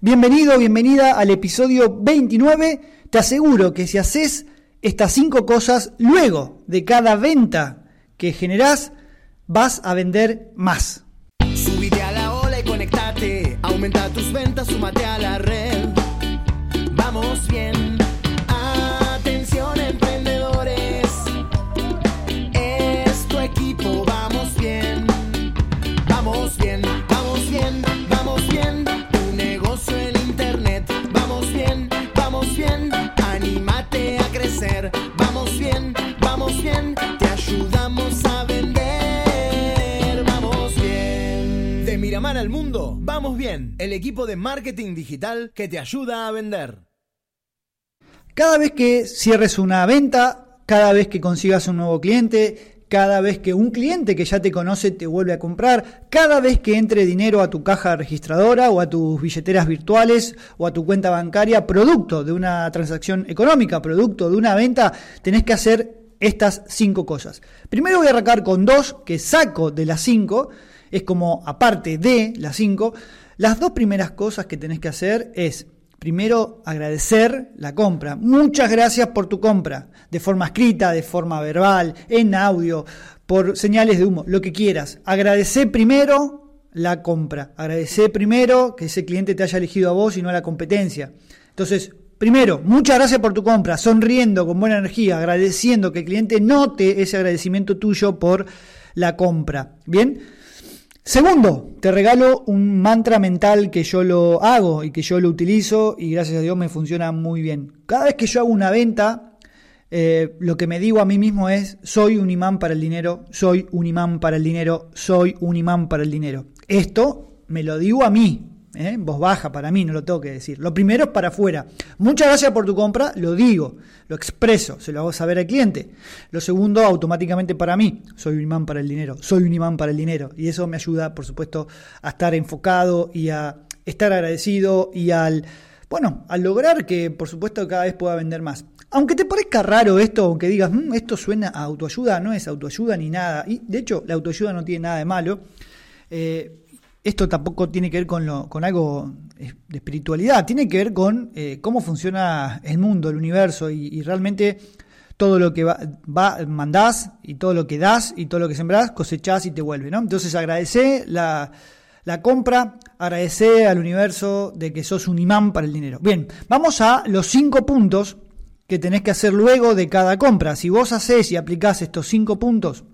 Bienvenido, bienvenida al episodio 29. Te aseguro que si haces estas cinco cosas, luego de cada venta que generás, vas a vender más. Subite a la ola y conectate. Aumenta tus ventas, súmate a la red. Vamos bien. El equipo de marketing digital que te ayuda a vender. Cada vez que cierres una venta, cada vez que consigas un nuevo cliente, cada vez que un cliente que ya te conoce te vuelve a comprar, cada vez que entre dinero a tu caja registradora o a tus billeteras virtuales o a tu cuenta bancaria, producto de una transacción económica, producto de una venta, tenés que hacer estas cinco cosas. Primero voy a arrancar con dos que saco de las cinco, es como aparte de las cinco. Las dos primeras cosas que tenés que hacer es Primero, agradecer la compra. Muchas gracias por tu compra, de forma escrita, de forma verbal, en audio, por señales de humo, lo que quieras. Agradecer primero la compra. Agradecer primero que ese cliente te haya elegido a vos y no a la competencia. Entonces, primero, muchas gracias por tu compra, sonriendo, con buena energía, agradeciendo que el cliente note ese agradecimiento tuyo por la compra. ¿Bien? Segundo, te regalo un mantra mental que yo lo hago y que yo lo utilizo y gracias a Dios me funciona muy bien. Cada vez que yo hago una venta, eh, lo que me digo a mí mismo es, soy un imán para el dinero, soy un imán para el dinero, soy un imán para el dinero. Esto me lo digo a mí, ¿eh? voz baja para mí, no lo tengo que decir. Lo primero es para afuera. Muchas gracias por tu compra, lo digo, lo expreso, se lo hago saber al cliente. Lo segundo, automáticamente para mí, soy un imán para el dinero, soy un imán para el dinero. Y eso me ayuda, por supuesto, a estar enfocado y a estar agradecido y al, bueno, al lograr que, por supuesto, cada vez pueda vender más. Aunque te parezca raro esto, aunque digas, "Mm, esto suena a autoayuda, no es autoayuda ni nada. Y de hecho, la autoayuda no tiene nada de malo. Eh, esto tampoco tiene que ver con, lo, con algo eh, de espiritualidad, tiene que ver con eh, cómo funciona el mundo, el universo y, realmente todo lo que va, va, mandás y todo lo que das y todo lo que sembrás, cosechás y te vuelve, ¿no? Entonces agradecé la, la compra, agradecé al universo de que sos un imán para el dinero. Bien, vamos a los cinco puntos que tenés que hacer luego de cada compra. Si vos hacés y aplicás estos cinco puntos,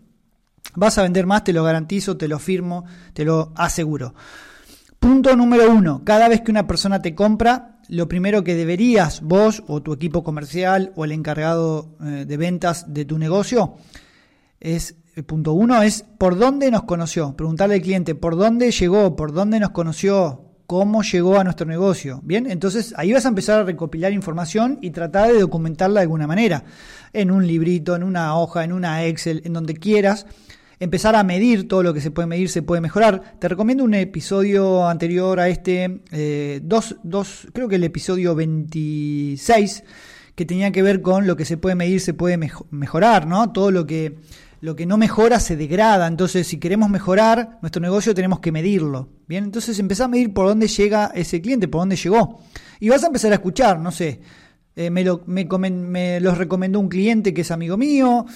Vas a vender más, te lo garantizo, te lo firmo, te lo aseguro. Punto número uno, cada vez que una persona te compra, lo primero que deberías vos o tu equipo comercial o el encargado eh, de ventas de tu negocio es, el punto uno es por dónde nos conoció. Preguntarle al cliente por dónde llegó, por dónde nos conoció, cómo llegó a nuestro negocio. Bien, entonces ahí vas a empezar a recopilar información y tratar de documentarla de alguna manera. En un librito, en una hoja, en una Excel, en donde quieras empezar a medir todo lo que se puede medir, se puede mejorar. Te recomiendo un episodio anterior a este, eh, dos, dos, creo que el episodio 26, que tenía que ver con lo que se puede medir, se puede mejorar, ¿no? Todo lo que, lo que no mejora se degrada. Entonces, si queremos mejorar nuestro negocio, tenemos que medirlo. Bien, entonces empezá a medir por dónde llega ese cliente, por dónde llegó. Y vas a empezar a escuchar, no sé. Eh, me, lo, me, me los recomendó un cliente que es amigo mío,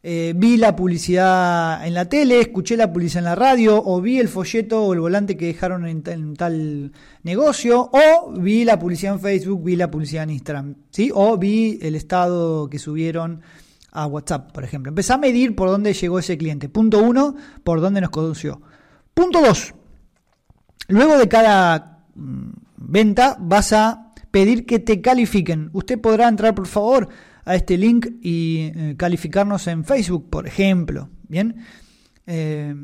eh, vi la publicidad en la tele, escuché la publicidad en la radio, o vi el folleto o el volante que dejaron en, tal negocio, o vi la publicidad en Facebook, vi la publicidad en Instagram, ¿sí? o vi el estado que subieron a WhatsApp, por ejemplo. Empecé a medir por dónde llegó ese cliente. Punto uno, por dónde nos conoció. Punto dos, luego de cada mm, venta vas a pedir que te califiquen. Usted podrá entrar, por favor, a este link y eh, calificarnos en Facebook, por ejemplo. Bien, eh,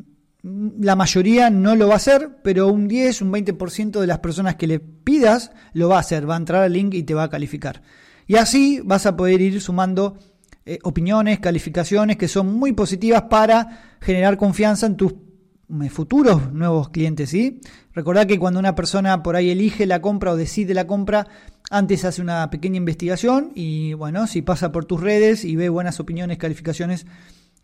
la mayoría no lo va a hacer, pero un 10, un 20% de las personas que le pidas lo va a hacer, va a entrar al link y te va a calificar. Y así vas a poder ir sumando eh, opiniones, calificaciones que son muy positivas para generar confianza en tus futuros nuevos clientes, ¿sí? Recordad que cuando una persona por ahí elige la compra o decide la compra, antes hace una pequeña investigación y bueno, si pasa por tus redes y ve buenas opiniones, calificaciones,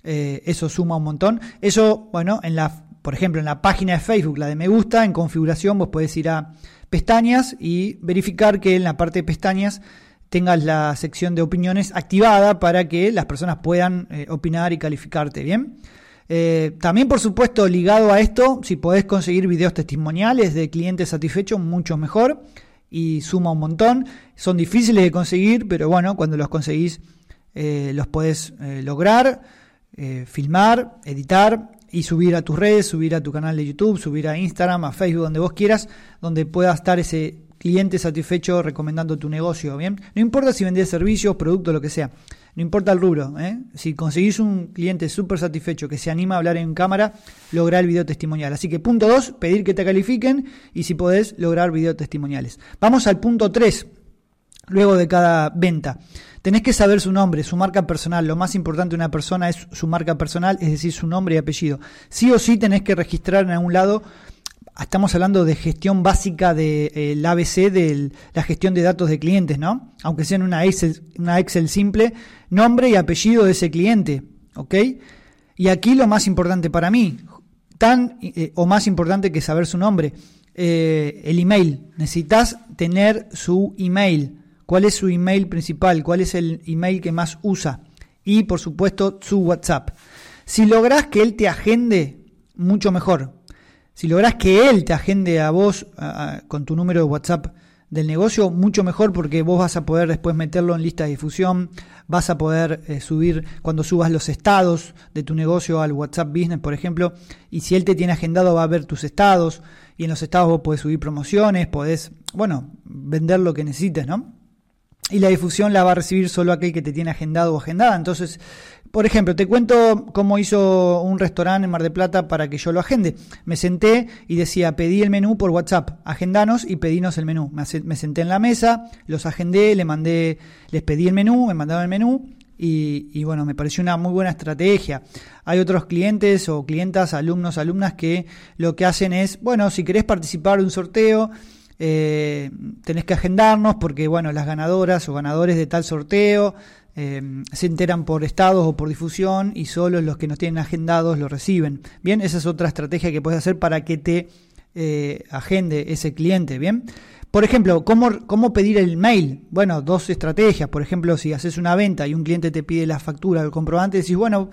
eh, eso suma un montón. Eso, bueno, en la, por ejemplo, en la página de Facebook, la de me gusta, en configuración, vos podés ir a pestañas y verificar que en la parte de pestañas tengas la sección de opiniones activada para que las personas puedan eh, opinar y calificarte bien. Eh, también, por supuesto, ligado a esto, si podés conseguir videos testimoniales de clientes satisfechos, mucho mejor y suma un montón. Son difíciles de conseguir, pero bueno, cuando los conseguís eh, los podés lograr, filmar, editar y subir a tus redes, subir a tu canal de YouTube, subir a Instagram, a Facebook, donde vos quieras, donde pueda estar ese cliente satisfecho recomendando tu negocio, ¿bien? No importa si vendés servicios, productos, lo que sea. No importa el rubro, ¿eh? Si conseguís un cliente súper satisfecho que se anima a hablar en cámara, lograr el video testimonial. Así que punto 2, pedir que te califiquen y si podés, lograr video testimoniales. Vamos al punto 3, luego de cada venta. Tenés que saber su nombre, su marca personal. Lo más importante de una persona es su marca personal, es decir, su nombre y apellido. Sí o sí tenés que registrar en algún lado estamos hablando de gestión básica del de, ABC, de la gestión de datos de clientes, ¿no? Aunque sea en una Excel, una Excel simple, nombre y apellido de ese cliente, ¿ok? Y aquí lo más importante para mí, tan eh, o más importante que saber su nombre, eh, el email. Necesitas tener su email. ¿Cuál es su email principal? ¿Cuál es el email que más usa? Y por supuesto su WhatsApp. Si logras que él te agende, mucho mejor. Si logras que él te agende a vos con tu número de WhatsApp del negocio, mucho mejor porque vos vas a poder después meterlo en lista de difusión, vas a poder eh, subir cuando subas los estados de tu negocio al WhatsApp Business, por ejemplo, y si él te tiene agendado va a ver tus estados y en los estados vos podés subir promociones, podés, bueno, vender lo que necesites, ¿no? Y la difusión la va a recibir solo aquel que te tiene agendado o agendada. Entonces, por ejemplo, te cuento cómo hizo un restaurante en Mar de Plata para que yo lo agende. Me senté y decía, pedí el menú por WhatsApp, agendanos y pedinos el menú. Me, senté en la mesa, los agendé, le mandé, les pedí el menú, me mandaron el menú y, bueno, me pareció una muy buena estrategia. Hay otros clientes o clientas, alumnos, alumnas que lo que hacen es, bueno, si querés participar de un sorteo, eh, tenés que agendarnos porque, bueno, las ganadoras o ganadores de tal sorteo eh, se enteran por estados o por difusión y solo los que nos tienen agendados lo reciben. Bien, esa es otra estrategia que puedes hacer para que te eh, agende ese cliente. Bien, por ejemplo, ¿cómo, ¿cómo pedir el mail? Bueno, dos estrategias. Por ejemplo, si haces una venta y un cliente te pide la factura o el comprobante, decís, bueno,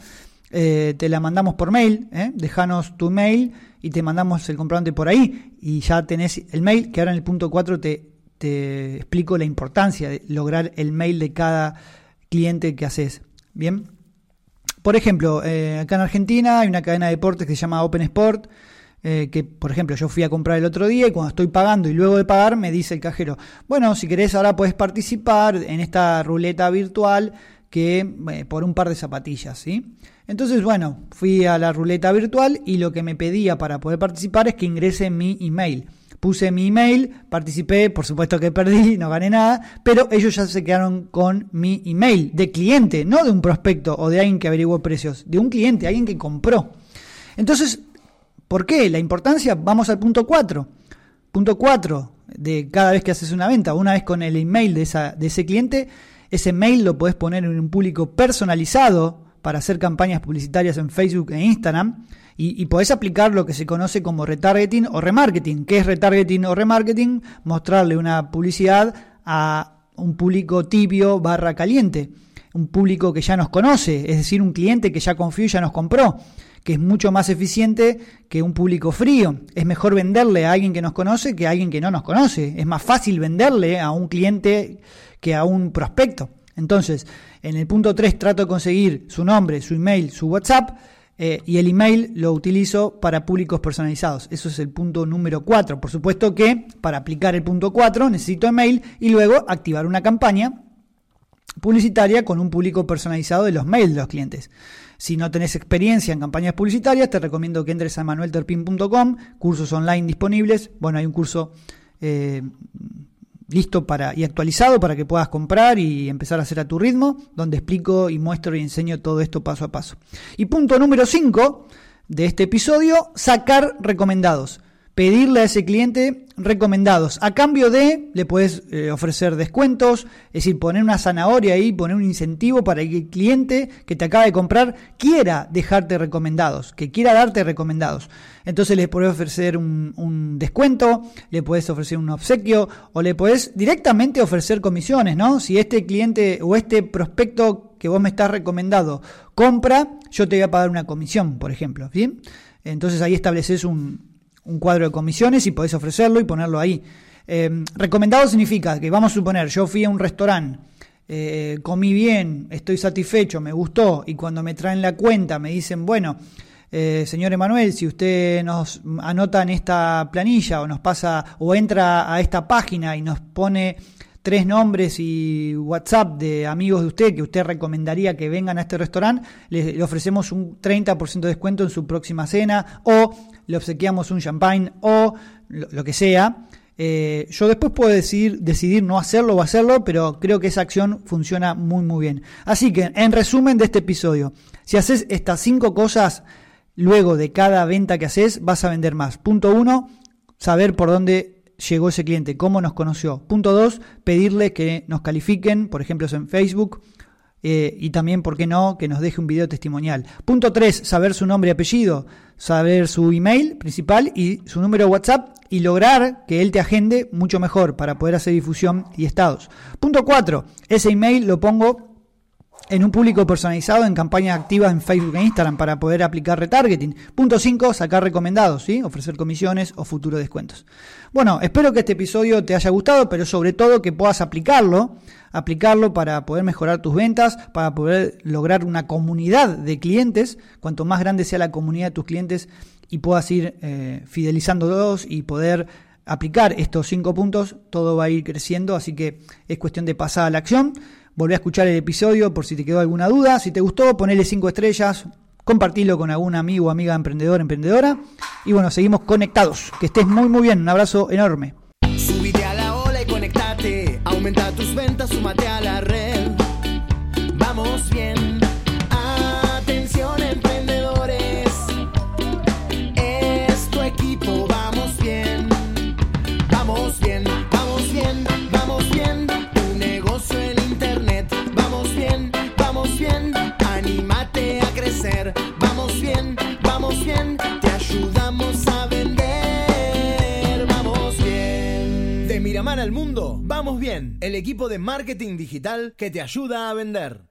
eh, te la mandamos por mail, ¿eh? déjanos tu mail y te mandamos el comprobante por ahí y ya tenés el mail, que ahora en el punto 4 te, explico la importancia de lograr el mail de cada cliente que haces. Bien. Por ejemplo, eh, acá en Argentina hay una cadena de deportes que se llama Open Sport. Que por ejemplo yo fui a comprar el otro día y cuando estoy pagando y luego de pagar me dice el cajero, bueno, si querés ahora puedes participar en esta ruleta virtual que por un par de zapatillas, ¿sí? Entonces, bueno, fui a la ruleta virtual y lo que me pedía para poder participar es que ingrese mi email. Puse mi email, participé, por supuesto que perdí, no gané nada, pero ellos ya se quedaron con mi email de cliente, no de un prospecto o de alguien que averiguó precios, de un cliente, alguien que compró. Entonces, ¿por qué? La importancia, vamos al punto 4. Punto 4 de cada vez que haces una venta, una vez con el email de, esa, de ese cliente, ese mail lo puedes poner en un público personalizado para hacer campañas publicitarias en Facebook e Instagram y, podés aplicar lo que se conoce como retargeting o remarketing. ¿Qué es retargeting o remarketing? Mostrarle una publicidad a un público tibio barra caliente, un público que ya nos conoce, es decir, un cliente que ya confió y ya nos compró que es mucho más eficiente que un público frío. Es mejor venderle a alguien que nos conoce que a alguien que no nos conoce. Es más fácil venderle a un cliente que a un prospecto. Entonces, en el punto 3 trato de conseguir su nombre, su email, su WhatsApp eh, y el email lo utilizo para públicos personalizados. Eso es el punto número 4. Por supuesto que para aplicar el punto 4 necesito email y luego activar una campaña publicitaria con un público personalizado de los mails de los clientes. Si no tenés experiencia en campañas publicitarias, te recomiendo que entres a manuelterpin.com, cursos online disponibles. Bueno, hay un curso eh, listo para y actualizado para que puedas comprar y empezar a hacer a tu ritmo, donde explico y muestro y enseño todo esto paso a paso. Y punto número 5 de este episodio, sacar recomendados. Pedirle a ese cliente recomendados. A cambio de, le puedes eh, ofrecer descuentos, es decir, poner una zanahoria ahí, poner un incentivo para que el cliente que te acaba de comprar quiera dejarte recomendados, que quiera darte recomendados. Entonces le puedes ofrecer un, un descuento, le puedes ofrecer un obsequio o le puedes directamente ofrecer comisiones, ¿no? Si este cliente o este prospecto que vos me estás recomendando compra, yo te voy a pagar una comisión, por ejemplo, ¿bien? Entonces ahí estableces un, un cuadro de comisiones y podés ofrecerlo y ponerlo ahí. Eh, recomendado significa que vamos a suponer, yo fui a un restaurante, eh, comí bien, estoy satisfecho, me gustó, y cuando me traen la cuenta me dicen, bueno, eh, señor Emanuel, si usted nos anota en esta planilla o nos pasa o entra a esta página y nos pone tres nombres y WhatsApp de amigos de usted que usted recomendaría que vengan a este restaurante, le, ofrecemos un 30% de descuento en su próxima cena o le obsequiamos un champagne o lo, lo que sea. Eh, yo después puedo decidir, decidir no hacerlo o hacerlo, pero creo que esa acción funciona muy muy bien. Así que, en resumen de este episodio, si haces estas cinco cosas, luego de cada venta que haces, vas a vender más. Punto uno, saber por dónde llegó ese cliente, cómo nos conoció. Punto dos, pedirle que nos califiquen, por ejemplo, en Facebook. Eh, y también, ¿por qué no?, que nos deje un video testimonial. Punto 3, saber su nombre y apellido, saber su email principal y su número de WhatsApp y lograr que él te agende mucho mejor para poder hacer difusión y estados. Punto 4, ese email lo pongo en un público personalizado en campañas activas en Facebook e Instagram para poder aplicar retargeting. Punto 5, sacar recomendados, ¿sí? ofrecer comisiones o futuros descuentos. Bueno, espero que este episodio te haya gustado, pero sobre todo que puedas aplicarlo, aplicarlo para poder mejorar tus ventas, para poder lograr una comunidad de clientes. Cuanto más grande sea la comunidad de tus clientes y puedas ir eh, fidelizándolos y poder aplicar estos cinco puntos, todo va a ir creciendo, así que es cuestión de pasar a la acción. Volvé a escuchar el episodio por si te quedó alguna duda. Si te gustó, ponele 5 estrellas, compartilo con algún amigo o amiga emprendedor, emprendedora. Y bueno, seguimos conectados. Que estés muy, muy bien. Un abrazo enorme. Subite a la ola y conectate. Aumenta tus ventas, súmate El equipo de marketing digital que te ayuda a vender.